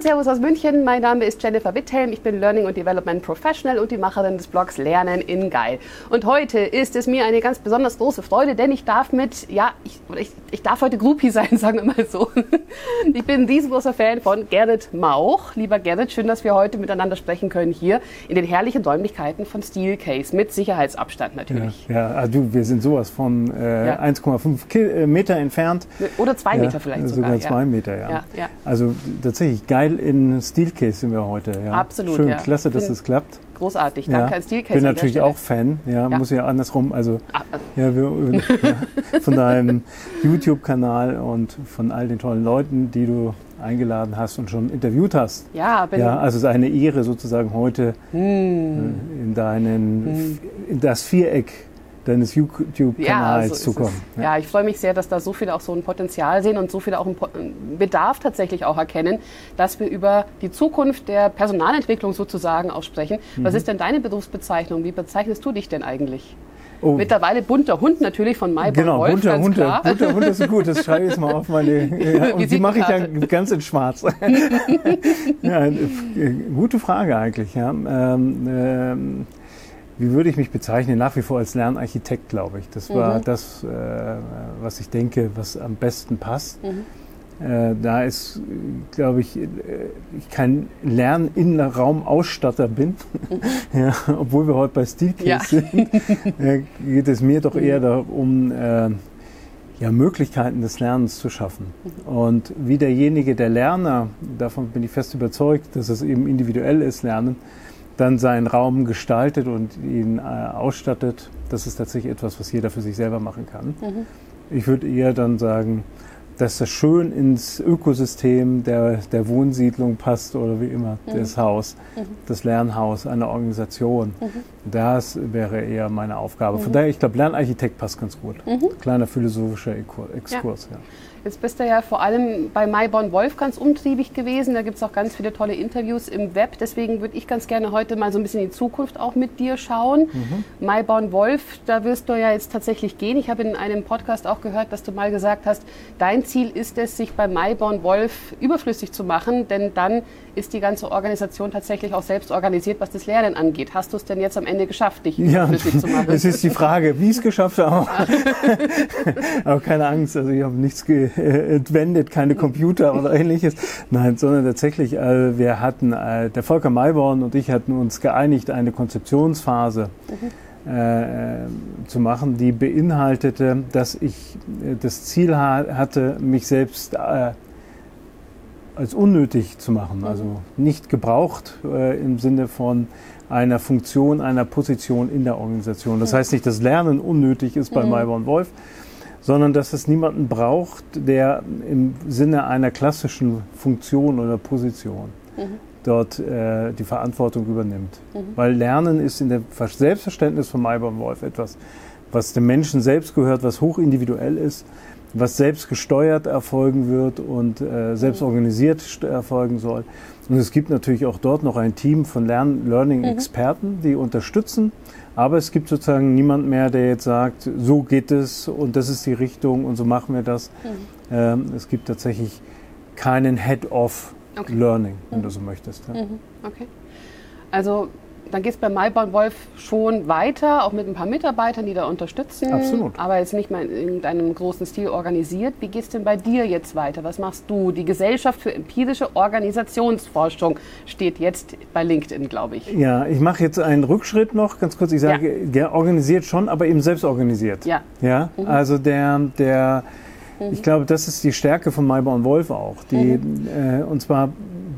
und Servus aus München. Mein Name ist Jennifer Witthelm. Ich bin Learning und Development Professional und die Macherin des Blogs Lernen in Geil. Und heute ist es mir eine ganz besonders große Freude, denn ich darf mit, ja, ich, ich, ich darf heute Groupie sein, sagen wir mal so. Ich bin ein riesengroßer Fan von Gerrit Mauch. Lieber Gerrit, schön, dass wir heute miteinander sprechen können hier in den herrlichen Räumlichkeiten von Steelcase mit Sicherheitsabstand natürlich. Ja, ja also du, wir sind sowas von äh, ja. 1,5 äh, Meter entfernt. Oder zwei Meter vielleicht sogar. Sogar zwei Meter, ja. Also tatsächlich geil in Steelcase sind wir heute. Ja. Absolut. Schön, ja. klasse, dass es klappt. Großartig, danke ja. an Steelcase. Bin natürlich auch Fan, ja, ja, muss ja andersrum, also ah, äh. ja, wir, von deinem YouTube-Kanal und von all den tollen Leuten, die du eingeladen hast und schon interviewt hast. Ja, bin ja also es ist eine Ehre sozusagen heute hm. Äh, in deinen hm. in das Viereck deines YouTube-Kanals ja, so zu kommen. Ja. ja. ich freue mich sehr, dass da so viele auch so ein Potenzial sehen und so viele auch einen Bedarf tatsächlich auch erkennen, dass wir über die Zukunft der Personalentwicklung sozusagen auch sprechen. Mhm. Was ist denn deine Berufsbezeichnung? Wie bezeichnest du dich denn eigentlich? Oh. Mittlerweile bunter Hund natürlich von Mai Genau, Wolf, bunter Hund. Bunter Hund ist gut, das schreibe ich jetzt mal auf meine. Ja, und die mache ich dann ganz in schwarz. ja, äh, gute Frage eigentlich. Ja. Ähm, ähm, wie würde ich mich bezeichnen? Nach wie vor als Lernarchitekt, glaube ich. Das war mhm. das, äh, was ich denke, was am besten passt. Mhm. Äh, da ist, glaube ich, äh, ich kein Lern-Innenraumausstatter bin, mhm. ja, obwohl wir heute bei Steelcase ja. sind, äh, geht es mir doch eher mhm. darum, äh, ja, Möglichkeiten des Lernens zu schaffen. Mhm. Und wie derjenige, der Lerner, davon bin ich fest überzeugt, dass es eben individuell ist, Lernen, dann seinen Raum gestaltet und ihn äh, ausstattet, das ist tatsächlich etwas, was jeder für sich selber machen kann. Mhm. Ich würde eher dann sagen, dass das schön ins Ökosystem der, der Wohnsiedlung passt oder wie immer, mhm. das Haus, mhm. das Lernhaus, eine Organisation. Mhm. Das wäre eher meine Aufgabe. Von mhm. daher, ich glaube, Lernarchitekt passt ganz gut. Mhm. Kleiner philosophischer Exkurs. Ja. Ja. Jetzt bist du ja vor allem bei Maiborn Wolf ganz umtriebig gewesen. Da gibt es auch ganz viele tolle Interviews im Web. Deswegen würde ich ganz gerne heute mal so ein bisschen in die Zukunft auch mit dir schauen. Mhm. Maiborn Wolf, da wirst du ja jetzt tatsächlich gehen. Ich habe in einem Podcast auch gehört, dass du mal gesagt hast, dein Ziel ist es, sich bei Maiborn Wolf überflüssig zu machen, denn dann ist die ganze Organisation tatsächlich auch selbst organisiert, was das Lernen angeht. Hast du es denn jetzt am Ende geschafft, dich ja, überflüssig zu machen? Es ist die Frage, wie ich es geschafft habe. Aber keine Angst, also ich habe nichts entwendet, keine Computer oder ähnliches. Nein, sondern tatsächlich, äh, wir hatten, äh, der Volker Mayborn und ich hatten uns geeinigt, eine Konzeptionsphase mhm. äh, zu machen, die beinhaltete, dass ich äh, das Ziel ha hatte, mich selbst äh, als unnötig zu machen, also nicht gebraucht äh, im Sinne von einer Funktion, einer Position in der Organisation. Das heißt nicht, dass Lernen unnötig ist bei mhm. Mayborn Wolf, sondern dass es niemanden braucht, der im Sinne einer klassischen Funktion oder Position mhm. dort äh, die Verantwortung übernimmt. Mhm. Weil Lernen ist in dem Selbstverständnis von Mayborn Wolf etwas, was dem Menschen selbst gehört, was hochindividuell ist was selbst gesteuert erfolgen wird und äh, selbst organisiert erfolgen soll. Und es gibt natürlich auch dort noch ein Team von Learning-Experten, mhm. die unterstützen. Aber es gibt sozusagen niemand mehr, der jetzt sagt, so geht es und das ist die Richtung und so machen wir das. Mhm. Ähm, es gibt tatsächlich keinen Head-of okay. Learning, wenn mhm. du so möchtest. Ja. Mhm. Okay. Also dann geht es bei Maibaum Wolf schon weiter, auch mit ein paar Mitarbeitern, die da unterstützen. Absolut. Aber jetzt nicht mal in irgendeinem großen Stil organisiert. Wie geht es denn bei dir jetzt weiter? Was machst du? Die Gesellschaft für empirische Organisationsforschung steht jetzt bei LinkedIn, glaube ich. Ja, ich mache jetzt einen Rückschritt noch, ganz kurz. Ich sage, ja. der organisiert schon, aber eben selbst organisiert. Ja. Ja, mhm. also der, der, mhm. ich glaube, das ist die Stärke von Maibaum Wolf auch. Die, mhm. äh, und zwar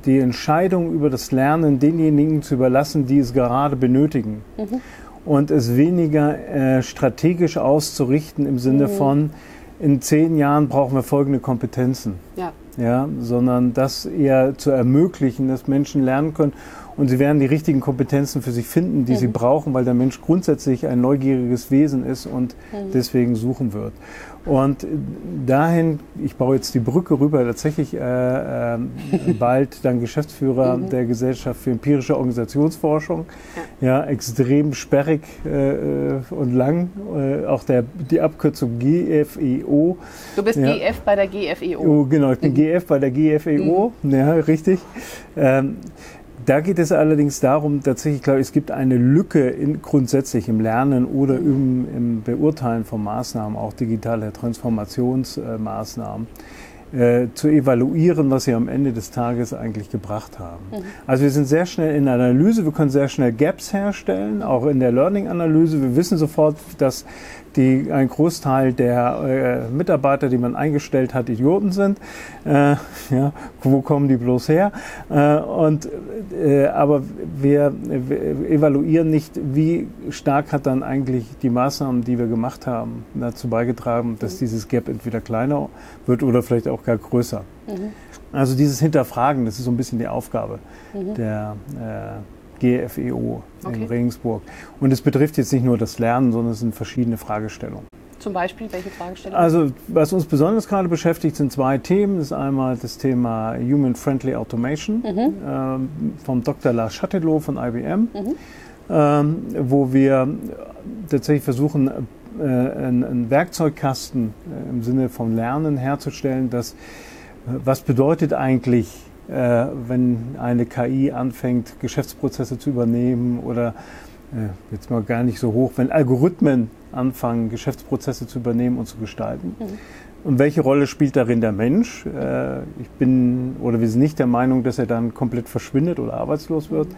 die Entscheidung über das Lernen denjenigen zu überlassen, die es gerade benötigen. Mhm. Und es weniger äh, strategisch auszurichten im Sinne mhm. von, in zehn Jahren brauchen wir folgende Kompetenzen. Ja. Ja, sondern das eher zu ermöglichen, dass Menschen lernen können und sie werden die richtigen Kompetenzen für sich finden, die mhm. sie brauchen, weil der Mensch grundsätzlich ein neugieriges Wesen ist und mhm. deswegen suchen wird. Und dahin, ich baue jetzt die Brücke rüber, tatsächlich äh, äh, bald dann Geschäftsführer mhm. der Gesellschaft für empirische Organisationsforschung. Ja, extrem sperrig äh, und lang. Äh, auch der, die Abkürzung GFEO. Du bist ja. GF bei der GFEO. Oh, genau, ich bin mhm. GF bei der GFEO. Mhm. Ja, richtig. Ähm, da geht es allerdings darum, tatsächlich, glaube ich, es gibt eine Lücke in, grundsätzlich im Lernen oder im, im Beurteilen von Maßnahmen, auch digitale Transformationsmaßnahmen. Äh, zu evaluieren, was sie am Ende des Tages eigentlich gebracht haben. Mhm. Also wir sind sehr schnell in der Analyse, wir können sehr schnell Gaps herstellen, auch in der Learning-Analyse. Wir wissen sofort, dass die, ein Großteil der äh, Mitarbeiter, die man eingestellt hat, Idioten sind. Äh, ja, wo kommen die bloß her? Äh, und, äh, aber wir, wir, evaluieren nicht, wie stark hat dann eigentlich die Maßnahmen, die wir gemacht haben, dazu beigetragen, dass dieses Gap entweder kleiner wird oder vielleicht auch gar größer. Mhm. Also dieses Hinterfragen, das ist so ein bisschen die Aufgabe mhm. der äh, GFEO okay. in Regensburg. Und es betrifft jetzt nicht nur das Lernen, sondern es sind verschiedene Fragestellungen. Zum Beispiel, welche Fragestellungen? Also, was uns besonders gerade beschäftigt, sind zwei Themen. Das ist einmal das Thema Human Friendly Automation mhm. ähm, vom Dr. Lars Chattelot von IBM, mhm. ähm, wo wir tatsächlich versuchen, äh, einen, Werkzeugkasten äh, im Sinne von Lernen herzustellen, dass äh, was bedeutet eigentlich wenn eine KI anfängt, Geschäftsprozesse zu übernehmen oder äh, jetzt mal gar nicht so hoch, wenn Algorithmen anfangen, Geschäftsprozesse zu übernehmen und zu gestalten. Mhm. Und welche Rolle spielt darin der Mensch? Äh, ich bin oder wir sind nicht der Meinung, dass er dann komplett verschwindet oder arbeitslos wird. Mhm.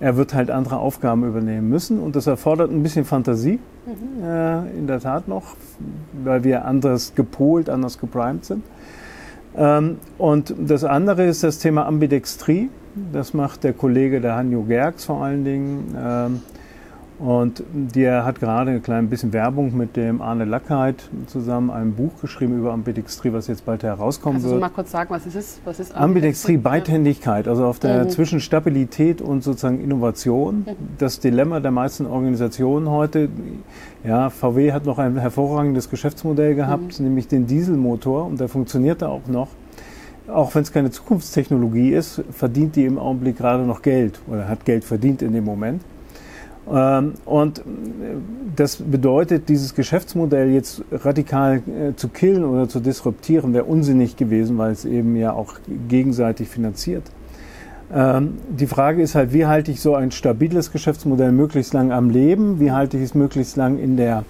Er wird halt andere Aufgaben übernehmen müssen und das erfordert ein bisschen Fantasie, mhm. äh, in der Tat noch, weil wir anders gepolt, anders geprimed sind. Ähm, und das andere ist das Thema Ambidextrie. Das macht der Kollege der Hanjo Gerks vor allen Dingen. Und der hat gerade ein klein bisschen Werbung mit dem Arne Lackheit zusammen ein Buch geschrieben über Ambidextrie, was jetzt bald herauskommen Kannst wird. Kannst du mal kurz sagen, was ist es? Was ist Ambidextrie? Ambidextrie, Beidhändigkeit, also auf der mhm. zwischen Stabilität und sozusagen Innovation. Mhm. Das Dilemma der meisten Organisationen heute, ja, VW hat noch ein hervorragendes Geschäftsmodell gehabt, mhm. nämlich den Dieselmotor und der funktionierte auch noch auch wenn es keine Zukunftstechnologie ist, verdient die im Augenblick gerade noch Geld oder hat Geld verdient in dem Moment. Ähm, und das bedeutet, dieses Geschäftsmodell jetzt radikal äh, zu killen oder zu disruptieren, wäre unsinnig gewesen, weil es eben ja auch gegenseitig finanziert. Ähm, die Frage ist halt, wie halte ich so ein stabiles Geschäftsmodell möglichst lang am Leben? Wie halte ich es möglichst lang in der,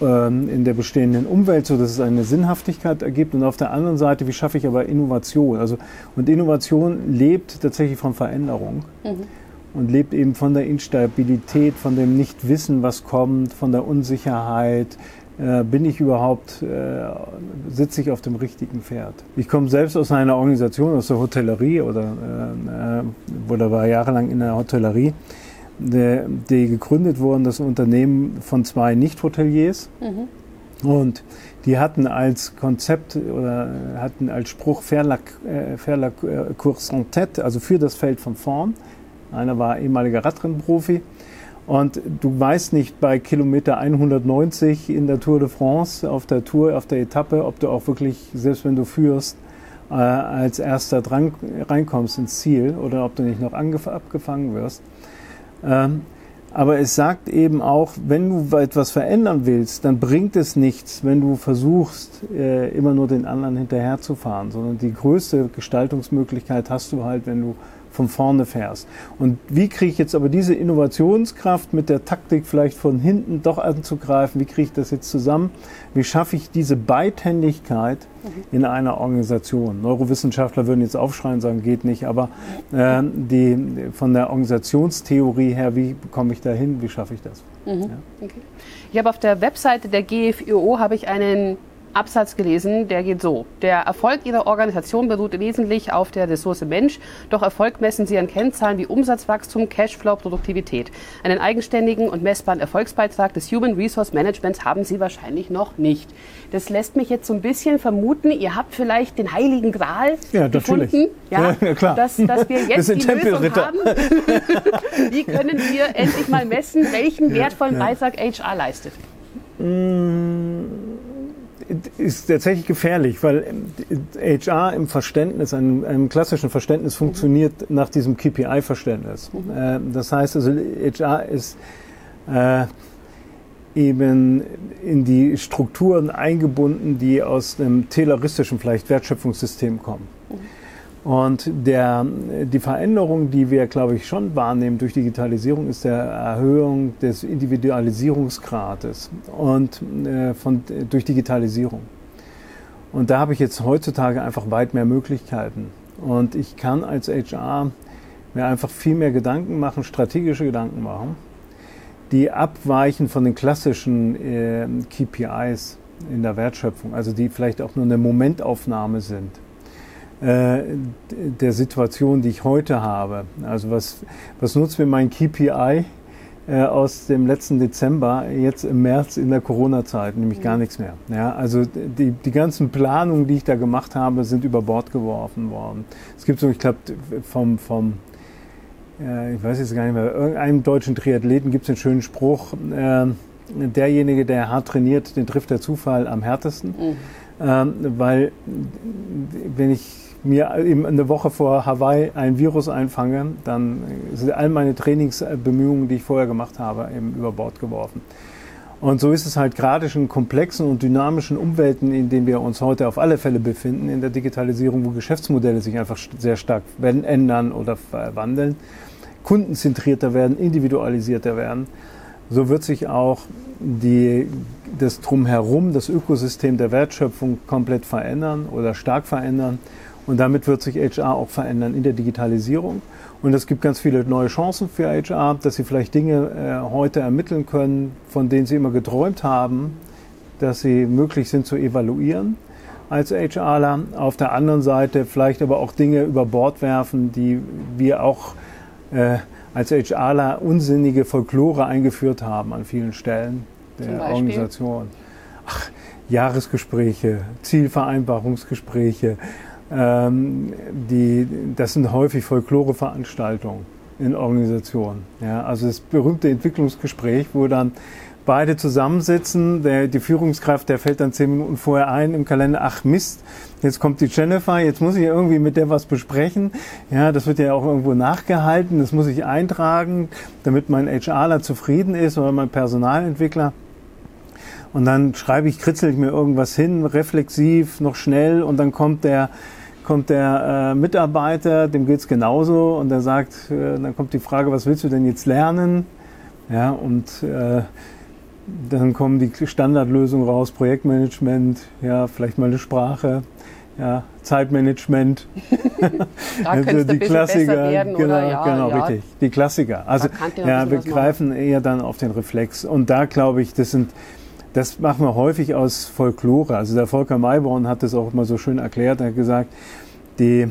ähm, in der bestehenden Umwelt, sodass es eine Sinnhaftigkeit ergibt? Und auf der anderen Seite, wie schaffe ich aber Innovation? Also, und Innovation lebt tatsächlich von Veränderung. Mhm und lebt eben von der Instabilität, von dem Nichtwissen, was kommt, von der Unsicherheit. Äh, bin ich überhaupt, äh, sitze ich auf dem richtigen Pferd? Ich komme selbst aus einer Organisation, aus der Hotellerie oder, äh, oder war jahrelang in der Hotellerie, die, die gegründet wurden, das Unternehmen von zwei Nicht-Hoteliers. Mhm. Und die hatten als Konzept oder hatten als Spruch la, äh, faire la course en tête, also für das Feld von vorn. Einer war ehemaliger Radrennprofi. Und du weißt nicht bei Kilometer 190 in der Tour de France, auf der Tour, auf der Etappe, ob du auch wirklich, selbst wenn du führst, äh, als erster dran, reinkommst ins Ziel oder ob du nicht noch abgefangen wirst. Ähm, aber es sagt eben auch, wenn du etwas verändern willst, dann bringt es nichts, wenn du versuchst, äh, immer nur den anderen hinterherzufahren, sondern die größte Gestaltungsmöglichkeit hast du halt, wenn du von vorne fährst. Und wie kriege ich jetzt aber diese Innovationskraft mit der Taktik vielleicht von hinten doch anzugreifen? Wie kriege ich das jetzt zusammen? Wie schaffe ich diese Beidhändigkeit in einer Organisation? Neurowissenschaftler würden jetzt aufschreien und sagen, geht nicht, aber äh, die, von der Organisationstheorie her, wie komme ich da hin? Wie schaffe ich das? Mhm. Ja. Okay. Ich habe auf der Webseite der GFIO habe ich einen Absatz gelesen, der geht so. Der Erfolg Ihrer Organisation beruht wesentlich auf der Ressource Mensch, doch Erfolg messen Sie an Kennzahlen wie Umsatzwachstum, Cashflow, Produktivität. Einen eigenständigen und messbaren Erfolgsbeitrag des Human Resource Managements haben Sie wahrscheinlich noch nicht. Das lässt mich jetzt so ein bisschen vermuten, ihr habt vielleicht den heiligen Gral ja, gefunden, ja, ja, klar. Dass, dass wir jetzt die Lösung haben. Wie können wir endlich mal messen, welchen wertvollen Beitrag HR leistet? Mm, ist tatsächlich gefährlich, weil HR im Verständnis, einem, einem klassischen Verständnis funktioniert nach diesem KPI-Verständnis. Mhm. Das heißt also, HR ist äh, eben in die Strukturen eingebunden, die aus einem tayloristischen vielleicht Wertschöpfungssystem kommen. Und der, die Veränderung, die wir, glaube ich, schon wahrnehmen durch Digitalisierung, ist der Erhöhung des Individualisierungsgrades und äh, von, durch Digitalisierung. Und da habe ich jetzt heutzutage einfach weit mehr Möglichkeiten. Und ich kann als HR mir einfach viel mehr Gedanken machen, strategische Gedanken machen, die abweichen von den klassischen äh, KPIs in der Wertschöpfung, also die vielleicht auch nur eine Momentaufnahme sind der Situation, die ich heute habe. Also was, was nutzt mir mein KPI äh, aus dem letzten Dezember jetzt im März in der Corona-Zeit? Nämlich gar mhm. nichts mehr. Ja, also die, die ganzen Planungen, die ich da gemacht habe, sind über Bord geworfen worden. Es gibt so, ich glaube, vom, vom äh, ich weiß jetzt gar nicht mehr, irgendeinem deutschen Triathleten gibt es einen schönen Spruch, äh, derjenige, der hart trainiert, den trifft der Zufall am härtesten. Mhm. Ähm, weil wenn ich mir eine Woche vor Hawaii ein Virus einfange, dann sind all meine Trainingsbemühungen, die ich vorher gemacht habe, eben über Bord geworfen. Und so ist es halt gerade schon in komplexen und dynamischen Umwelten, in denen wir uns heute auf alle Fälle befinden, in der Digitalisierung, wo Geschäftsmodelle sich einfach sehr stark ändern oder verwandeln, kundenzentrierter werden, individualisierter werden. So wird sich auch die, das Drumherum, das Ökosystem der Wertschöpfung komplett verändern oder stark verändern. Und damit wird sich HR auch verändern in der Digitalisierung. Und es gibt ganz viele neue Chancen für HR, dass sie vielleicht Dinge äh, heute ermitteln können, von denen sie immer geträumt haben, dass sie möglich sind zu evaluieren als HRler. Auf der anderen Seite vielleicht aber auch Dinge über Bord werfen, die wir auch äh, als HRler unsinnige Folklore eingeführt haben an vielen Stellen der Organisation. Ach, Jahresgespräche, Zielvereinbarungsgespräche, ähm, die, das sind häufig Folklore-Veranstaltungen in Organisationen. Ja, also das berühmte Entwicklungsgespräch, wo dann beide zusammensitzen, der, die Führungskraft, der fällt dann zehn Minuten vorher ein im Kalender, ach Mist, jetzt kommt die Jennifer, jetzt muss ich irgendwie mit der was besprechen. Ja, das wird ja auch irgendwo nachgehalten, das muss ich eintragen, damit mein HRler zufrieden ist oder mein Personalentwickler. Und dann schreibe ich, kritzel ich mir irgendwas hin, reflexiv, noch schnell und dann kommt der kommt der äh, Mitarbeiter, dem geht's genauso und der sagt, äh, dann kommt die Frage, was willst du denn jetzt lernen? Ja, und äh, dann kommen die Standardlösungen raus, Projektmanagement, ja, vielleicht mal eine Sprache, ja, Zeitmanagement. da also die Klassiker, werden, genau, oder? Ja, genau, ja. richtig. Die Klassiker. Also ja, wir greifen eher dann auf den Reflex. Und da glaube ich, das sind das machen wir häufig aus Folklore. Also der Volker Mayborn hat das auch mal so schön erklärt. Er hat gesagt, die,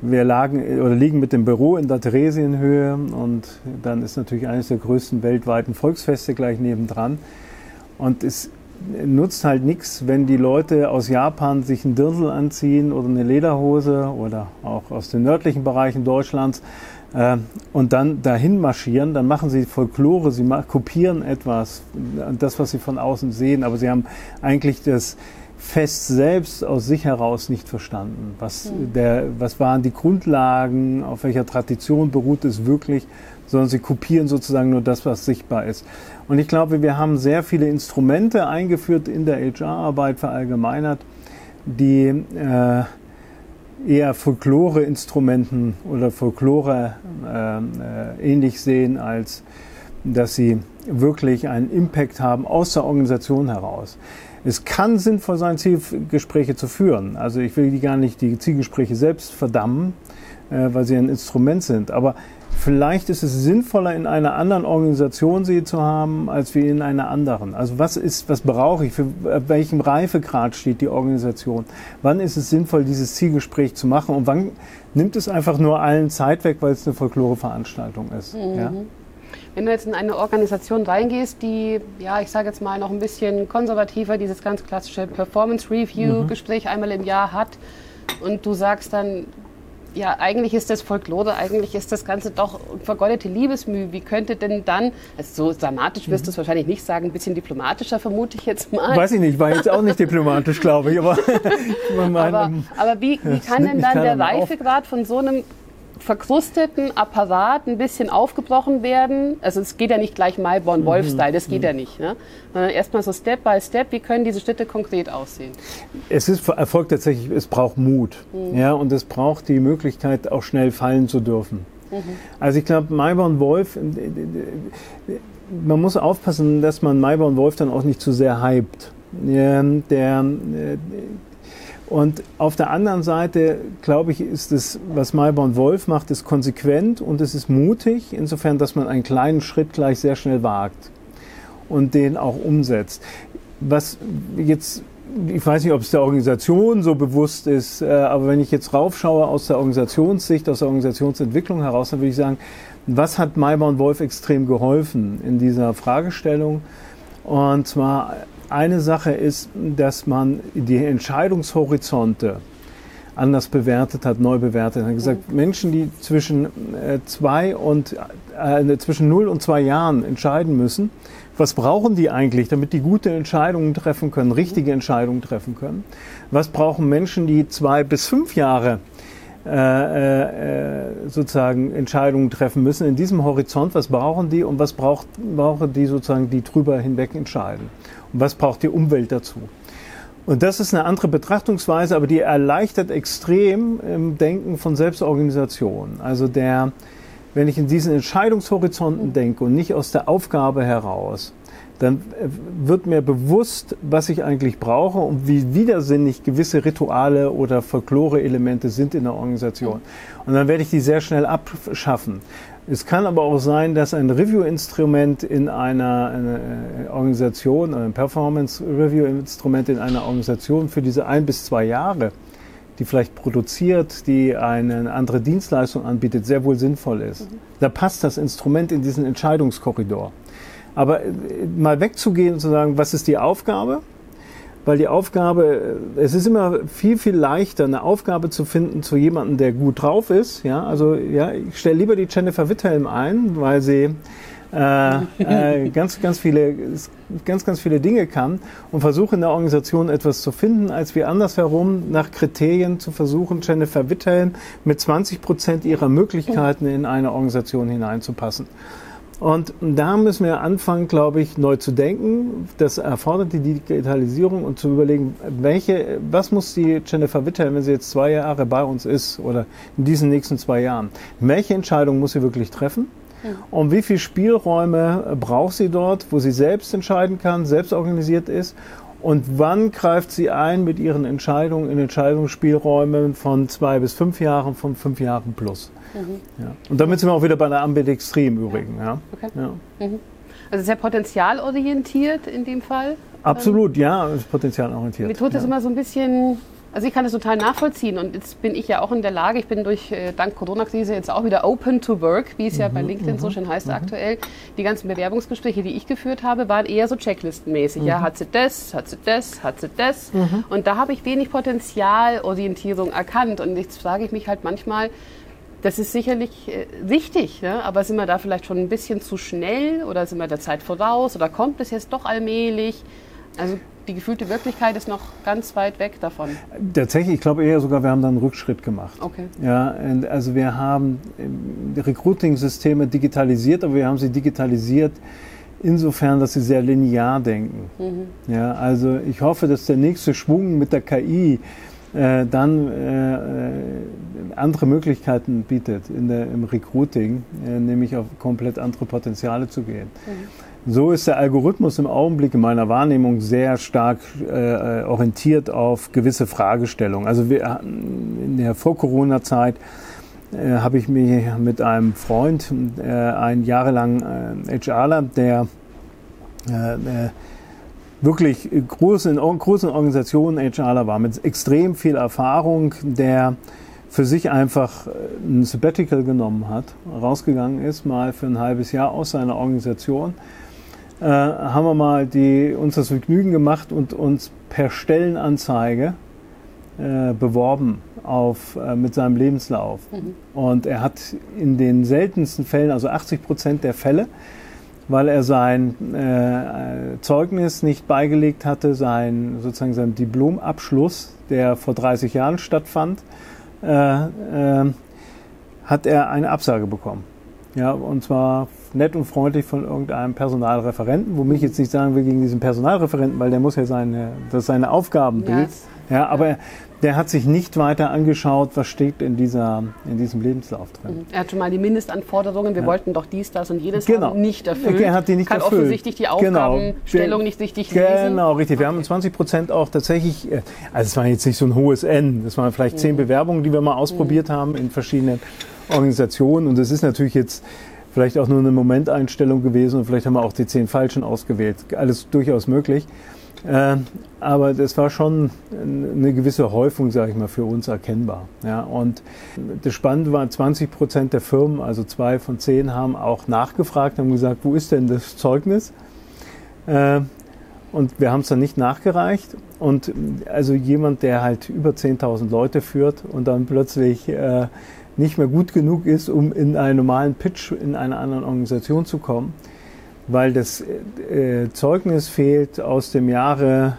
wir lagen oder liegen mit dem Büro in der Theresienhöhe und dann ist natürlich eines der größten weltweiten Volksfeste gleich nebendran. Und es nutzt halt nichts, wenn die Leute aus Japan sich einen Dirndl anziehen oder eine Lederhose oder auch aus den nördlichen Bereichen Deutschlands und dann dahin marschieren, dann machen sie Folklore, sie kopieren etwas, das, was sie von außen sehen, aber sie haben eigentlich das Fest selbst aus sich heraus nicht verstanden. Was, mhm. der, was waren die Grundlagen, auf welcher Tradition beruht es wirklich, sondern sie kopieren sozusagen nur das, was sichtbar ist. Und ich glaube, wir haben sehr viele Instrumente eingeführt in der HR-Arbeit verallgemeinert, die äh, eher Folklore-Instrumenten oder Folklore äh, äh, ähnlich sehen, als dass sie wirklich einen Impact haben aus der Organisation heraus. Es kann sinnvoll sein, Zielgespräche zu führen. Also ich will die gar nicht die Zielgespräche selbst verdammen, äh, weil sie ein Instrument sind. Aber Vielleicht ist es sinnvoller, in einer anderen Organisation sie zu haben, als wie in einer anderen. Also was ist, was brauche ich? Für welchem Reifegrad steht die Organisation? Wann ist es sinnvoll, dieses Zielgespräch zu machen? Und wann nimmt es einfach nur allen Zeit weg, weil es eine Folkloreveranstaltung ist? Mhm. Ja? Wenn du jetzt in eine Organisation reingehst, die, ja, ich sage jetzt mal noch ein bisschen konservativer, dieses ganz klassische Performance Review Gespräch mhm. einmal im Jahr hat und du sagst dann, ja, eigentlich ist das Folklore, eigentlich ist das Ganze doch vergeudete Liebesmühe. Wie könnte denn dann, also so dramatisch wirst du es wahrscheinlich nicht sagen, ein bisschen diplomatischer vermute ich jetzt mal. Weiß ich nicht, war jetzt auch nicht diplomatisch, glaube ich. Aber, aber, aber wie, wie kann denn dann der Reifegrad von so einem verkrusteten Apparat ein bisschen aufgebrochen werden. Also es geht ja nicht gleich Malborn Wolf mhm. Style, das geht mhm. ja nicht. Ne? Sondern erstmal so Step by Step, wie können diese Schritte konkret aussehen? Es ist Erfolg tatsächlich, es braucht Mut. Mhm. Ja, und es braucht die Möglichkeit, auch schnell fallen zu dürfen. Mhm. Also ich glaube, Malborn Wolf, äh, man muss aufpassen, dass man Malborn Wolf dann auch nicht zu sehr hypt. Der, äh, und auf der anderen Seite, glaube ich, ist es, was Malborn Wolf macht, ist konsequent und es ist mutig, insofern, dass man einen kleinen Schritt gleich sehr schnell wagt und den auch umsetzt. Was jetzt, ich weiß nicht, ob es der Organisation so bewusst ist, äh, aber wenn ich jetzt raufschaue aus der Organisationssicht, aus der Organisationsentwicklung heraus, dann würde ich sagen, was hat Malborn Wolf extrem geholfen in dieser Fragestellung? Und zwar eine Sache ist, dass man die Entscheidungshorizonte anders bewertet hat, neu bewertet hat. gesagt, mhm. Menschen, die zwischen äh, zwei und äh, zwischen null und zwei Jahren entscheiden müssen, was brauchen die eigentlich, damit die gute Entscheidungen treffen können, richtige Entscheidungen treffen können? Was brauchen Menschen, die zwei bis fünf Jahre äh, äh, sozusagen Entscheidungen treffen müssen in diesem Horizont? Was brauchen die und was braucht, brauchen die sozusagen, die drüber hinweg entscheiden? Und was braucht die Umwelt dazu? Und das ist eine andere Betrachtungsweise, aber die erleichtert extrem im Denken von Selbstorganisation. Also der, wenn ich in diesen Entscheidungshorizonten denke und nicht aus der Aufgabe heraus, dann wird mir bewusst, was ich eigentlich brauche und wie widersinnig gewisse Rituale oder Folklore-Elemente sind in der Organisation. Und dann werde ich die sehr schnell abschaffen. Es kann aber auch sein, dass ein Review-Instrument in einer, einer äh, Organisation, ein Performance-Review-Instrument in einer Organisation für diese ein bis zwei Jahre, die vielleicht produziert, die eine andere Dienstleistung anbietet, sehr wohl sinnvoll ist. Mhm. Da passt das Instrument in diesen Entscheidungskorridor. Aber äh, mal wegzugehen und zu sagen, was ist die Aufgabe? weil die Aufgabe, äh, es ist immer viel, viel leichter, eine Aufgabe zu finden zu jemandem, der gut drauf ist. Ja, also ja, ich stelle lieber die Jennifer Witthelm ein, weil sie äh, äh, ganz, ganz viele, ganz, ganz viele Dinge kann und versuche in der Organisation etwas zu finden, als wir andersherum nach Kriterien zu versuchen, Jennifer Witthelm mit 20 Prozent ihrer Möglichkeiten in eine Organisation hineinzupassen. Und da müssen wir anfangen, glaube ich, neu zu denken. Das erfordert die Digitalisierung und zu überlegen, welche, was muss die Jennifer Witter, wenn sie jetzt zwei Jahre bei uns ist oder in diesen nächsten zwei Jahren, welche Entscheidung muss sie wirklich treffen? Ja. Und wie viele Spielräume braucht sie dort, wo sie selbst entscheiden kann, selbst organisiert ist? Und wann greift sie ein mit ihren Entscheidungen in Entscheidungsspielräumen von zwei bis fünf Jahren, von fünf Jahren plus? Mhm. Ja. Und damit sind wir auch wieder bei der Ambidextrie im Übrigen. Ja. Okay. Ja. Mhm. Also sehr potenzialorientiert in dem Fall? Absolut, ja, potenzialorientiert. Mir tut das immer so ein bisschen, also ich kann das total nachvollziehen und jetzt bin ich ja auch in der Lage, ich bin durch äh, dank Corona-Krise jetzt auch wieder open to work, wie es mhm, ja bei LinkedIn so mhm, schön heißt mhm. aktuell. Die ganzen Bewerbungsgespräche, die ich geführt habe, waren eher so checklistenmäßig. Mhm. Ja, hat sie das, hat sie das, hat sie das. Mhm. Und da habe ich wenig Potenzialorientierung erkannt und jetzt frage ich mich halt manchmal, das ist sicherlich äh, wichtig, ne? aber sind wir da vielleicht schon ein bisschen zu schnell oder sind wir der Zeit voraus oder kommt es jetzt doch allmählich? Also die gefühlte Wirklichkeit ist noch ganz weit weg davon. Tatsächlich, ich glaube eher sogar, wir haben da einen Rückschritt gemacht. Okay. Ja, also wir haben ähm, Recruiting-Systeme digitalisiert, aber wir haben sie digitalisiert insofern, dass sie sehr linear denken. Mhm. Ja, also ich hoffe, dass der nächste Schwung mit der KI äh, dann äh, äh, andere Möglichkeiten bietet in der, im Recruiting, äh, nämlich auf komplett andere Potenziale zu gehen. Mhm. So ist der Algorithmus im Augenblick in meiner Wahrnehmung sehr stark äh, orientiert auf gewisse Fragestellungen. Also wir in der Vor-Corona-Zeit äh, habe ich mich mit einem Freund, äh, ein jahrelang äh, HRler, der wirklich groß in großen Organisationen HRler war, mit extrem viel Erfahrung, der für sich einfach ein Sabbatical genommen hat, rausgegangen ist, mal für ein halbes Jahr aus seiner Organisation, äh, haben wir mal die, uns das Vergnügen gemacht und uns per Stellenanzeige äh, beworben auf, äh, mit seinem Lebenslauf. Mhm. Und er hat in den seltensten Fällen, also 80 Prozent der Fälle, weil er sein äh, Zeugnis nicht beigelegt hatte, sein sozusagen sein Diplomabschluss, der vor 30 Jahren stattfand, äh, äh, hat er eine Absage bekommen. Ja, und zwar nett und freundlich von irgendeinem Personalreferenten, wo mich jetzt nicht sagen will gegen diesen Personalreferenten, weil der muss ja seine, das seine Aufgabenbild. Yes. Ja, aber der hat sich nicht weiter angeschaut, was steht in, dieser, in diesem Lebenslauf drin. Mhm. Er hat schon mal die Mindestanforderungen, wir ja. wollten doch dies, das und jedes genau. nicht erfüllt. Er hat die nicht Kann erfüllt. offensichtlich die genau. Aufgabenstellung genau. nicht richtig lesen. Genau, richtig. Wir okay. haben 20 Prozent auch tatsächlich, äh, also es war jetzt nicht so ein hohes N, das waren vielleicht mhm. zehn Bewerbungen, die wir mal ausprobiert mhm. haben in verschiedenen Organisationen und das ist natürlich jetzt vielleicht auch nur eine Momenteinstellung gewesen und vielleicht haben wir auch die zehn Falschen ausgewählt. Alles durchaus möglich. Äh, aber das war schon eine gewisse Häufung, sage ich mal, für uns erkennbar. Ja, und das Spannende war, 20 Prozent der Firmen, also zwei von zehn, haben auch nachgefragt, haben gesagt, wo ist denn das Zeugnis? Äh, und wir haben es dann nicht nachgereicht. Und also jemand, der halt über 10.000 Leute führt und dann plötzlich äh, nicht mehr gut genug ist, um in einen normalen Pitch in einer anderen Organisation zu kommen, weil das äh, Zeugnis fehlt aus dem Jahre,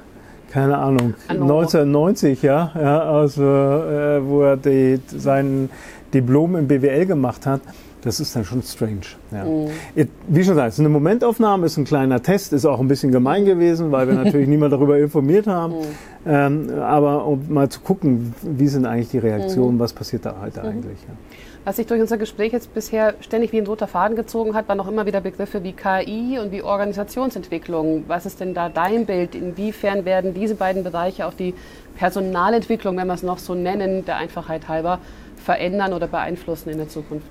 keine Ahnung, Anno. 1990, ja, ja also, äh, wo er die, sein Diplom im BWL gemacht hat. Das ist dann schon strange. Ja. Mhm. Wie schon gesagt, es ist eine Momentaufnahme, ist ein kleiner Test, ist auch ein bisschen gemein gewesen, weil wir natürlich niemand darüber informiert haben. Mhm. Ähm, aber um mal zu gucken, wie sind eigentlich die Reaktionen, mhm. was passiert da halt eigentlich. Ja. Was sich durch unser Gespräch jetzt bisher ständig wie ein roter Faden gezogen hat, waren noch immer wieder Begriffe wie KI und wie Organisationsentwicklung. Was ist denn da dein Bild? Inwiefern werden diese beiden Bereiche auch die Personalentwicklung, wenn wir es noch so nennen, der Einfachheit halber, verändern oder beeinflussen in der Zukunft?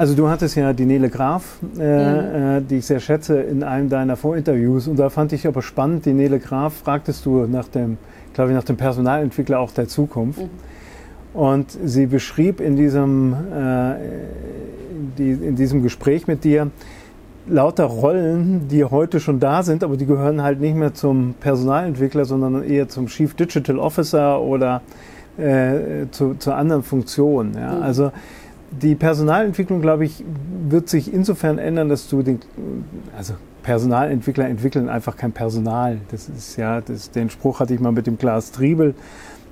Also du hattest ja die Nele Graf, äh, mhm. äh, die ich sehr schätze, in einem deiner Vorinterviews. Und da fand ich aber spannend, die Nele Graf fragtest du nach dem, glaube ich, nach dem Personalentwickler auch der Zukunft. Mhm. Und sie beschrieb in diesem, äh, die, in diesem Gespräch mit dir lauter Rollen, die heute schon da sind, aber die gehören halt nicht mehr zum Personalentwickler, sondern eher zum Chief Digital Officer oder äh, zu, zu anderen Funktionen. Ja? Mhm. Also die Personalentwicklung, glaube ich, wird sich insofern ändern, dass du den, also Personalentwickler entwickeln einfach kein Personal. Das ist ja, das, den Spruch hatte ich mal mit dem Klaas Triebel,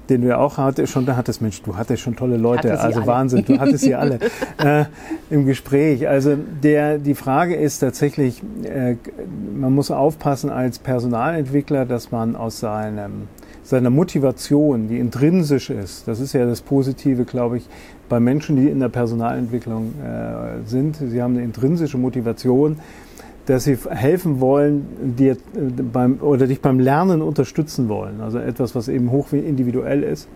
den du ja auch hattest, schon da hattest, Mensch, du hattest schon tolle Leute, also alle. Wahnsinn, du hattest sie alle äh, im Gespräch. Also der, die Frage ist tatsächlich, äh, man muss aufpassen als Personalentwickler, dass man aus seinem seiner Motivation, die intrinsisch ist, das ist ja das Positive, glaube ich, bei Menschen, die in der Personalentwicklung äh, sind. Sie haben eine intrinsische Motivation, dass sie helfen wollen, dir äh, beim, oder dich beim Lernen unterstützen wollen. Also etwas, was eben hoch individuell ist.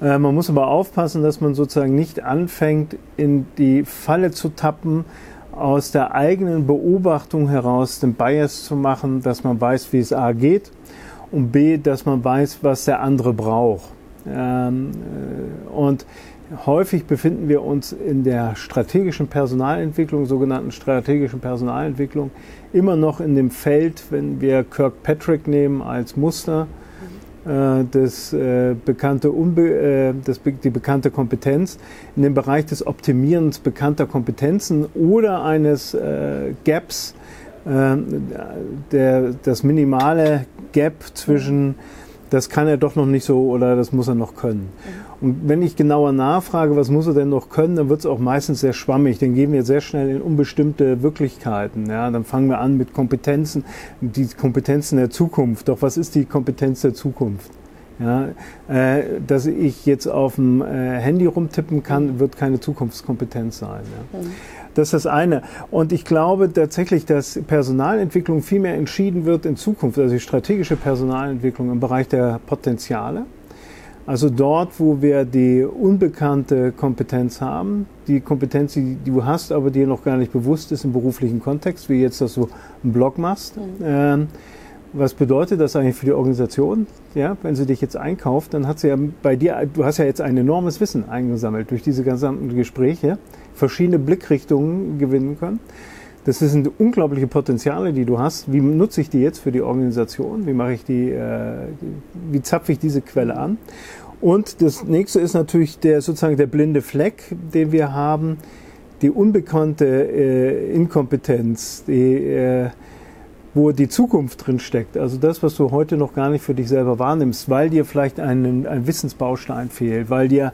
Äh, man muss aber aufpassen, dass man sozusagen nicht anfängt, in die Falle zu tappen, aus der eigenen Beobachtung heraus den Bias zu machen, dass man weiß, wie es A geht und B, dass man weiß, was der andere braucht. Ähm, äh, und häufig befinden wir uns in der strategischen Personalentwicklung, sogenannten strategischen Personalentwicklung, immer noch in dem Feld, wenn wir Kirkpatrick nehmen als Muster, äh, das, äh, bekannte Unbe äh, das, die bekannte Kompetenz, in dem Bereich des Optimierens bekannter Kompetenzen oder eines äh, Gaps, äh, der, das minimale Gap zwischen das kann er doch noch nicht so oder das muss er noch können. Und wenn ich genauer nachfrage, was muss er denn noch können, dann wird es auch meistens sehr schwammig. Dann gehen wir sehr schnell in unbestimmte Wirklichkeiten. Ja, dann fangen wir an mit Kompetenzen, die Kompetenzen der Zukunft. Doch was ist die Kompetenz der Zukunft? Ja, äh, dass ich jetzt auf dem äh, Handy rumtippen kann, wird keine Zukunftskompetenz sein. Ja. Mhm. Das ist das eine. Und ich glaube tatsächlich, dass Personalentwicklung viel mehr entschieden wird in Zukunft, also die strategische Personalentwicklung im Bereich der Potenziale. Also dort, wo wir die unbekannte Kompetenz haben, die Kompetenz, die du hast, aber dir noch gar nicht bewusst ist im beruflichen Kontext, wie jetzt, dass du einen Blog machst. Mhm. Ähm, was bedeutet das eigentlich für die Organisation? Ja, wenn sie dich jetzt einkauft, dann hat sie ja bei dir, du hast ja jetzt ein enormes Wissen eingesammelt durch diese gesamten Gespräche, verschiedene Blickrichtungen gewinnen können. Das sind unglaubliche Potenziale, die du hast. Wie nutze ich die jetzt für die Organisation? Wie mache ich die, äh, wie zapfe ich diese Quelle an? Und das nächste ist natürlich der sozusagen der blinde Fleck, den wir haben, die unbekannte äh, Inkompetenz, die, äh, wo die Zukunft drin steckt. Also das, was du heute noch gar nicht für dich selber wahrnimmst, weil dir vielleicht ein, ein Wissensbaustein fehlt, weil dir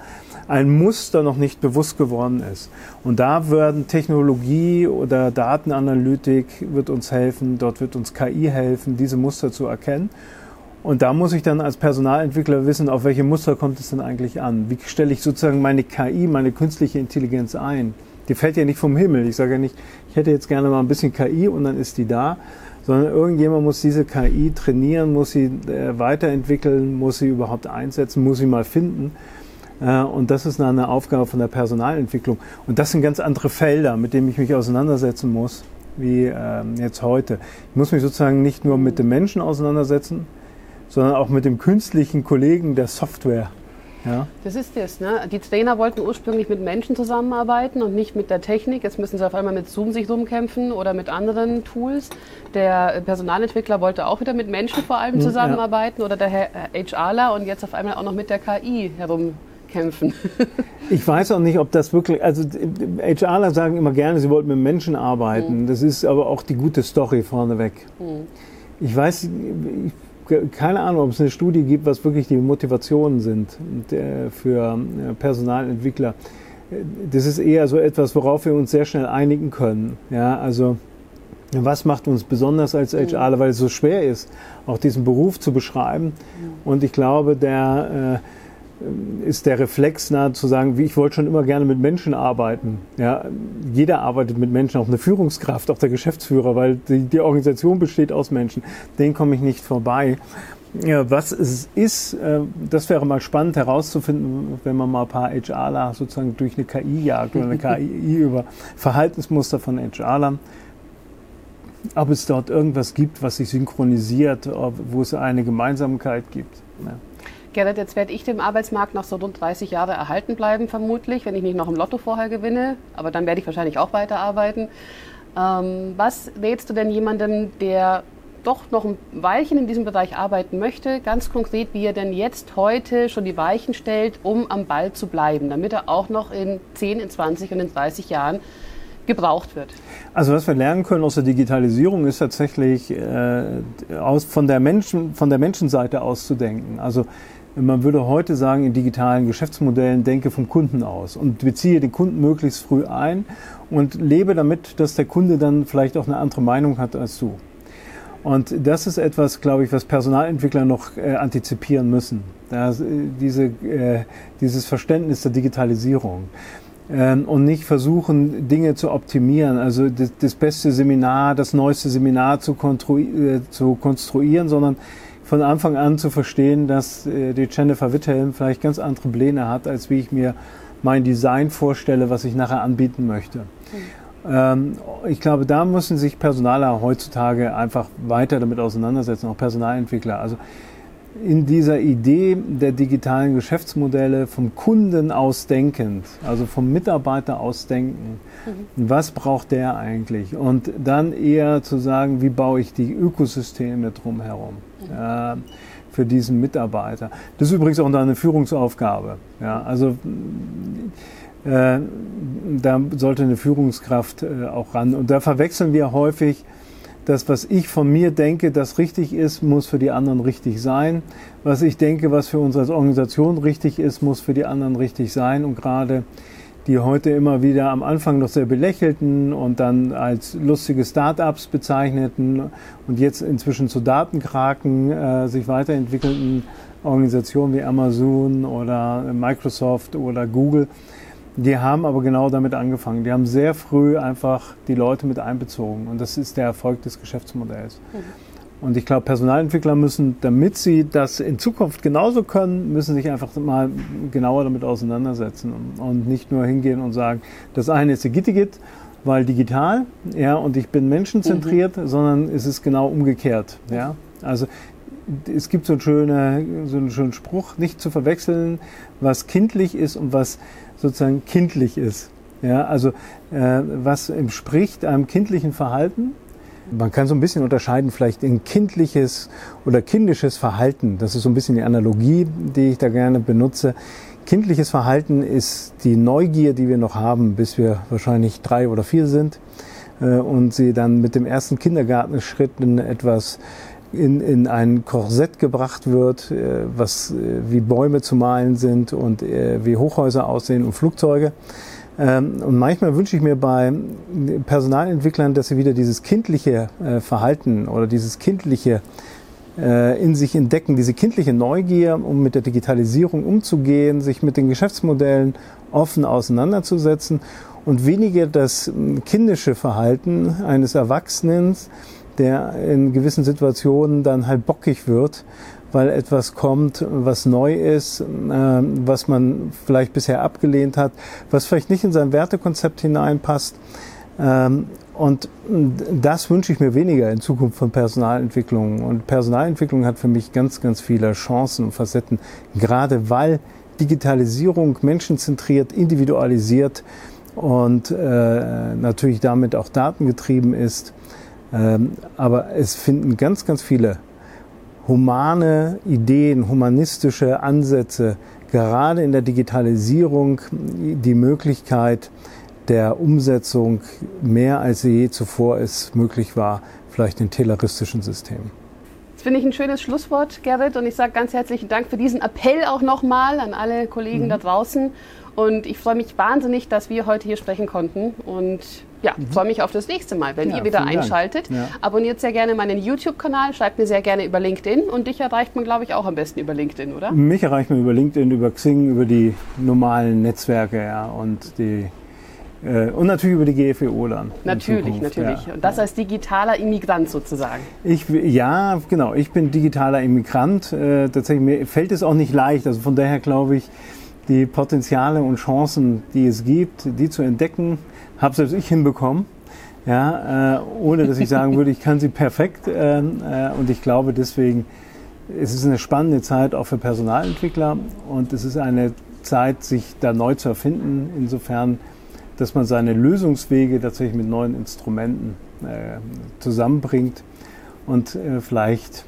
ein Muster noch nicht bewusst geworden ist. Und da werden Technologie oder Datenanalytik wird uns helfen, dort wird uns KI helfen, diese Muster zu erkennen. Und da muss ich dann als Personalentwickler wissen, auf welche Muster kommt es denn eigentlich an? Wie stelle ich sozusagen meine KI, meine künstliche Intelligenz ein? Die fällt ja nicht vom Himmel. Ich sage ja nicht, ich hätte jetzt gerne mal ein bisschen KI und dann ist die da, sondern irgendjemand muss diese KI trainieren, muss sie äh, weiterentwickeln, muss sie überhaupt einsetzen, muss sie mal finden. Äh, und das ist eine Aufgabe von der Personalentwicklung. Und das sind ganz andere Felder, mit denen ich mich auseinandersetzen muss, wie ähm, jetzt heute. Ich muss mich sozusagen nicht nur mit dem Menschen auseinandersetzen, sondern auch mit dem künstlichen Kollegen der Software. Ja. Das ist es. Ne? Die Trainer wollten ursprünglich mit Menschen zusammenarbeiten und nicht mit der Technik. Jetzt müssen sie auf einmal mit Zoom sich rumkämpfen oder mit anderen Tools. Der Personalentwickler wollte auch wieder mit Menschen vor allem hm, zusammenarbeiten ja. oder der HRler und jetzt auf einmal auch noch mit der KI herum kämpfen. ich weiß auch nicht, ob das wirklich, also HRler sagen immer gerne, sie wollten mit Menschen arbeiten. Mhm. Das ist aber auch die gute Story vorneweg. Mhm. Ich weiß, ich, keine Ahnung, ob es eine Studie gibt, was wirklich die Motivationen sind für äh, Personalentwickler. Das ist eher so etwas, worauf wir uns sehr schnell einigen können. Ja, also was macht uns besonders als HRler, mhm. weil es so schwer ist, auch diesen Beruf zu beschreiben. Mhm. Und ich glaube, der äh, ist der Reflex nahe zu sagen, wie ich wollte schon immer gerne mit Menschen arbeiten. Ja, jeder arbeitet mit Menschen, auch eine Führungskraft, auch der Geschäftsführer, weil die, die Organisation besteht aus Menschen. Den komme ich nicht vorbei. Ja, was es ist, äh, das wäre mal spannend herauszufinden, wenn man mal ein paar HRler sozusagen durch eine KI jagt oder eine KI über Verhaltensmuster von HRlern. Ob es dort irgendwas gibt, was sich synchronisiert, wo es eine Gemeinsamkeit gibt. Ja. Gerrit, jetzt werde ich dem Arbeitsmarkt noch so rund 30 Jahre erhalten bleiben, vermutlich, wenn ich nicht noch im Lotto vorher gewinne. Aber dann werde ich wahrscheinlich auch weiterarbeiten. Ähm, was rätst du denn jemandem, der doch noch ein Weilchen in diesem Bereich arbeiten möchte, ganz konkret, wie er denn jetzt heute schon die Weichen stellt, um am Ball zu bleiben, damit er auch noch in 10, in 20 und in 30 Jahren gebraucht wird? Also was wir lernen können aus der Digitalisierung ist tatsächlich äh, aus, von, der Menschen, von der Menschenseite auszudenken. Also man würde heute sagen, in digitalen Geschäftsmodellen denke vom Kunden aus und beziehe den Kunden möglichst früh ein und lebe damit, dass der Kunde dann vielleicht auch eine andere Meinung hat als du. Und das ist etwas, glaube ich, was Personalentwickler noch äh, antizipieren müssen. Das, äh, diese, äh, dieses Verständnis der Digitalisierung. Ähm, und nicht versuchen, Dinge zu optimieren, also das, das beste Seminar, das neueste Seminar zu, äh, zu konstruieren, sondern von Anfang an zu verstehen, dass äh, die Jennifer Witthelm vielleicht ganz andere Pläne hat, als wie ich mir mein Design vorstelle, was ich nachher anbieten möchte. Mhm. Ähm, ich glaube, da müssen sich Personaler heutzutage einfach weiter damit auseinandersetzen, auch Personalentwickler. Also in dieser Idee der digitalen Geschäftsmodelle vom Kunden aus denkend, also vom Mitarbeiter aus denken. Mhm. Was braucht der eigentlich? Und dann eher zu sagen, wie baue ich die Ökosysteme drumherum. Für diesen Mitarbeiter. Das ist übrigens auch eine Führungsaufgabe. Ja, also äh, da sollte eine Führungskraft äh, auch ran. Und da verwechseln wir häufig das, was ich von mir denke, das richtig ist, muss für die anderen richtig sein. Was ich denke, was für uns als Organisation richtig ist, muss für die anderen richtig sein. Und gerade die heute immer wieder am Anfang noch sehr belächelten und dann als lustige Start-ups bezeichneten und jetzt inzwischen zu Datenkraken äh, sich weiterentwickelnden Organisationen wie Amazon oder Microsoft oder Google, die haben aber genau damit angefangen. Die haben sehr früh einfach die Leute mit einbezogen und das ist der Erfolg des Geschäftsmodells. Mhm. Und ich glaube, Personalentwickler müssen, damit sie das in Zukunft genauso können, müssen sich einfach mal genauer damit auseinandersetzen und nicht nur hingehen und sagen, das eine ist Gittigit, weil digital, ja, und ich bin menschenzentriert, mhm. sondern es ist genau umgekehrt, ja. Also es gibt so einen, schönen, so einen schönen Spruch, nicht zu verwechseln, was kindlich ist und was sozusagen kindlich ist. Ja, also äh, was entspricht einem kindlichen Verhalten, man kann so ein bisschen unterscheiden vielleicht in kindliches oder kindisches Verhalten. Das ist so ein bisschen die Analogie, die ich da gerne benutze. Kindliches Verhalten ist die Neugier, die wir noch haben, bis wir wahrscheinlich drei oder vier sind äh, und sie dann mit dem ersten Kindergartenschritt in etwas in, in ein Korsett gebracht wird, äh, was äh, wie Bäume zu malen sind und wie Hochhäuser aussehen und Flugzeuge. Ähm, und manchmal wünsche ich mir bei Personalentwicklern, dass sie wieder dieses kindliche äh, Verhalten oder dieses kindliche äh, in sich entdecken, diese kindliche Neugier, um mit der Digitalisierung umzugehen, sich mit den Geschäftsmodellen offen auseinanderzusetzen und weniger das kindische Verhalten eines Erwachsenen, der in gewissen Situationen dann halt bockig wird, weil etwas kommt, was neu ist, äh, was man vielleicht bisher abgelehnt hat, was vielleicht nicht in sein Wertekonzept hineinpasst. Ähm, und das wünsche ich mir weniger in Zukunft von Personalentwicklung. Und Personalentwicklung hat für mich ganz, ganz viele Chancen und Facetten, gerade weil Digitalisierung menschenzentriert, individualisiert und äh, natürlich damit auch datengetrieben ist. Ähm, aber es finden ganz, ganz viele humane Ideen, humanistische Ansätze, gerade in der Digitalisierung die Möglichkeit der Umsetzung mehr als je zuvor es möglich war, vielleicht in tayloristischen Systemen. Das finde ich ein schönes Schlusswort, Gerrit, und ich sage ganz herzlichen Dank für diesen Appell auch nochmal an alle Kollegen mhm. da draußen. Und ich freue mich wahnsinnig, dass wir heute hier sprechen konnten. Und ja, mhm. freue mich auf das nächste Mal, wenn ja, ihr wieder einschaltet. Ja. Abonniert sehr gerne meinen YouTube-Kanal, schreibt mir sehr gerne über LinkedIn und dich erreicht man, glaube ich, auch am besten über LinkedIn, oder? Mich erreicht man über LinkedIn, über Xing, über die normalen Netzwerke ja, und die äh, und natürlich über die GFEO dann. Natürlich, natürlich. Ja. Und das als digitaler Immigrant sozusagen. Ich, ja, genau. Ich bin digitaler Immigrant. Äh, tatsächlich mir fällt es auch nicht leicht. Also von daher glaube ich, die Potenziale und Chancen, die es gibt, die zu entdecken, habe selbst ich hinbekommen. Ja, äh, ohne dass ich sagen würde, ich kann sie perfekt. Äh, äh, und ich glaube deswegen, es ist eine spannende Zeit auch für Personalentwickler und es ist eine Zeit, sich da neu zu erfinden, insofern, dass man seine Lösungswege tatsächlich mit neuen Instrumenten äh, zusammenbringt und äh, vielleicht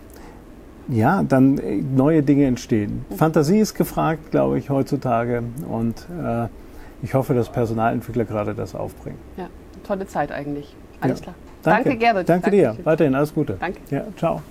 ja, dann äh, neue Dinge entstehen. Fantasie ist gefragt, glaube ich, heutzutage und äh, ich hoffe, dass Personalentwickler gerade das aufbringen. Ja, tolle Zeit eigentlich. Alles ja. klar. Danke, Danke Gerrit. Danke, Danke dir. Weiterhin alles Gute. Danke. Ja, ciao.